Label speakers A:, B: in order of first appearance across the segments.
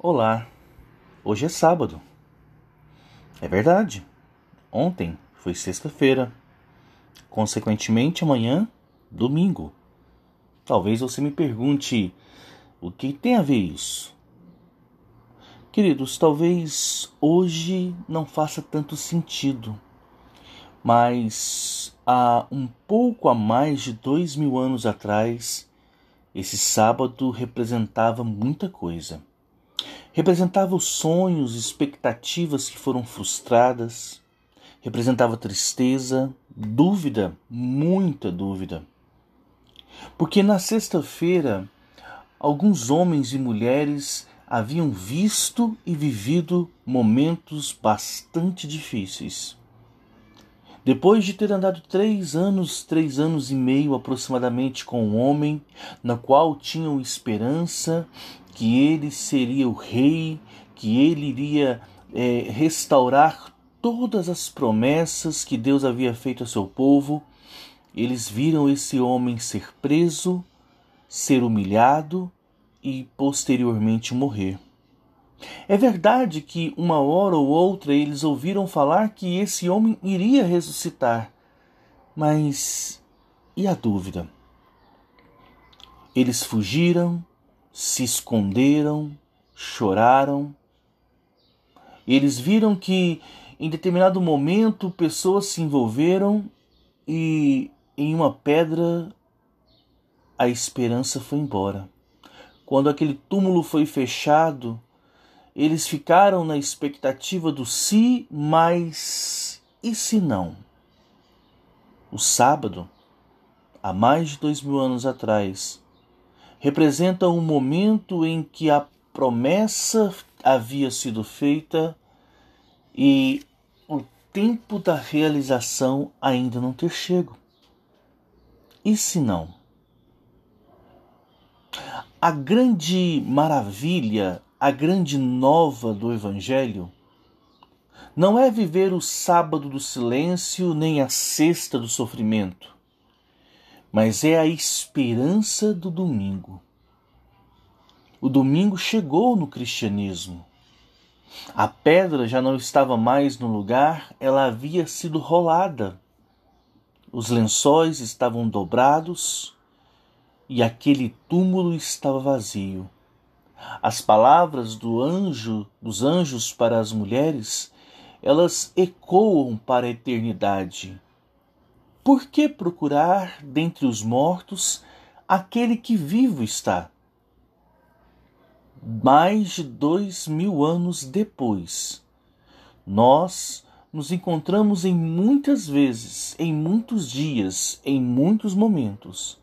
A: Olá, hoje é sábado. É verdade, ontem foi sexta-feira. Consequentemente, amanhã, domingo. Talvez você me pergunte o que tem a ver isso. Queridos, talvez hoje não faça tanto sentido, mas há um pouco a mais de dois mil anos atrás, esse sábado representava muita coisa representava os sonhos e expectativas que foram frustradas, representava tristeza, dúvida, muita dúvida. Porque na sexta-feira, alguns homens e mulheres haviam visto e vivido momentos bastante difíceis. Depois de ter andado três anos, três anos e meio aproximadamente com um homem, na qual tinham esperança que ele seria o rei, que ele iria é, restaurar todas as promessas que Deus havia feito a seu povo, eles viram esse homem ser preso, ser humilhado e posteriormente morrer. É verdade que uma hora ou outra eles ouviram falar que esse homem iria ressuscitar, mas e a dúvida? Eles fugiram, se esconderam, choraram. Eles viram que em determinado momento pessoas se envolveram e em uma pedra a esperança foi embora. Quando aquele túmulo foi fechado, eles ficaram na expectativa do se, mas e se não? O sábado, há mais de dois mil anos atrás, representa um momento em que a promessa havia sido feita e o tempo da realização ainda não ter chego. E se não? A grande maravilha, a grande nova do Evangelho não é viver o sábado do silêncio nem a sexta do sofrimento mas é a esperança do domingo. O domingo chegou no cristianismo. A pedra já não estava mais no lugar, ela havia sido rolada. Os lençóis estavam dobrados e aquele túmulo estava vazio. As palavras do anjo, dos anjos para as mulheres, elas ecoam para a eternidade por que procurar dentre os mortos aquele que vivo está? Mais de dois mil anos depois, nós nos encontramos em muitas vezes, em muitos dias, em muitos momentos,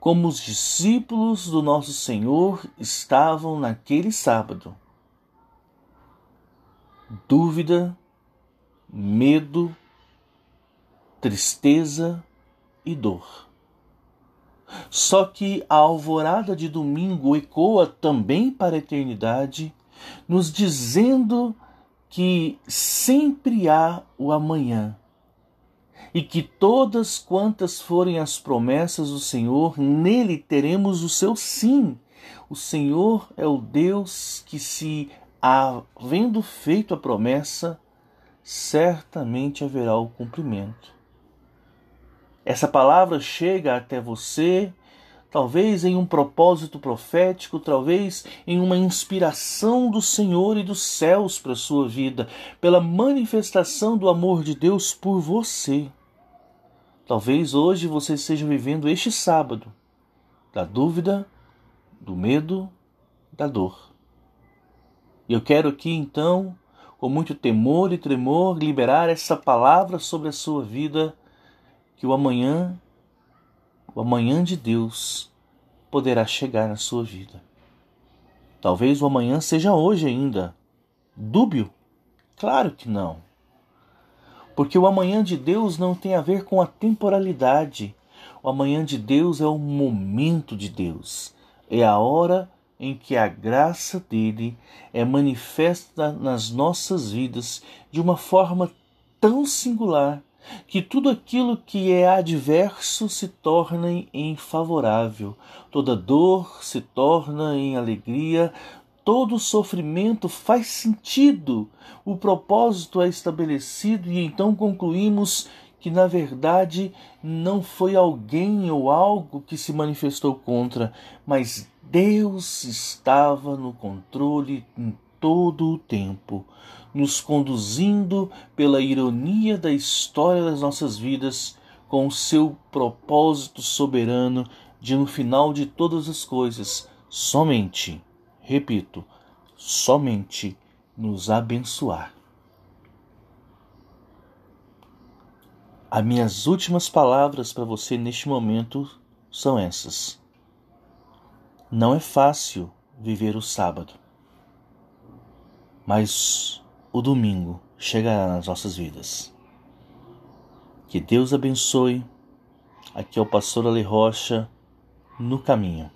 A: como os discípulos do nosso Senhor estavam naquele sábado. Dúvida, medo, tristeza e dor. Só que a alvorada de domingo ecoa também para a eternidade, nos dizendo que sempre há o amanhã e que todas quantas forem as promessas do Senhor, nele teremos o seu sim. O Senhor é o Deus que, se havendo feito a promessa, certamente haverá o cumprimento. Essa palavra chega até você, talvez em um propósito profético, talvez em uma inspiração do Senhor e dos céus para a sua vida, pela manifestação do amor de Deus por você. Talvez hoje você esteja vivendo este sábado da dúvida, do medo, da dor. E eu quero aqui então, com muito temor e tremor, liberar essa palavra sobre a sua vida que o amanhã, o amanhã de Deus, poderá chegar na sua vida. Talvez o amanhã seja hoje ainda. Dúbio? Claro que não. Porque o amanhã de Deus não tem a ver com a temporalidade. O amanhã de Deus é o momento de Deus. É a hora em que a graça dele é manifesta nas nossas vidas de uma forma tão singular que tudo aquilo que é adverso se torna em favorável, toda dor se torna em alegria, todo sofrimento faz sentido, o propósito é estabelecido e então concluímos que na verdade não foi alguém ou algo que se manifestou contra, mas Deus estava no controle em todo o tempo, nos conduzindo pela ironia da história das nossas vidas com o seu propósito soberano de no final de todas as coisas somente, repito, somente nos abençoar. As minhas últimas palavras para você neste momento são essas. Não é fácil viver o sábado, mas o domingo chegará nas nossas vidas. Que Deus abençoe. Aqui é o pastor Ale Rocha no caminho.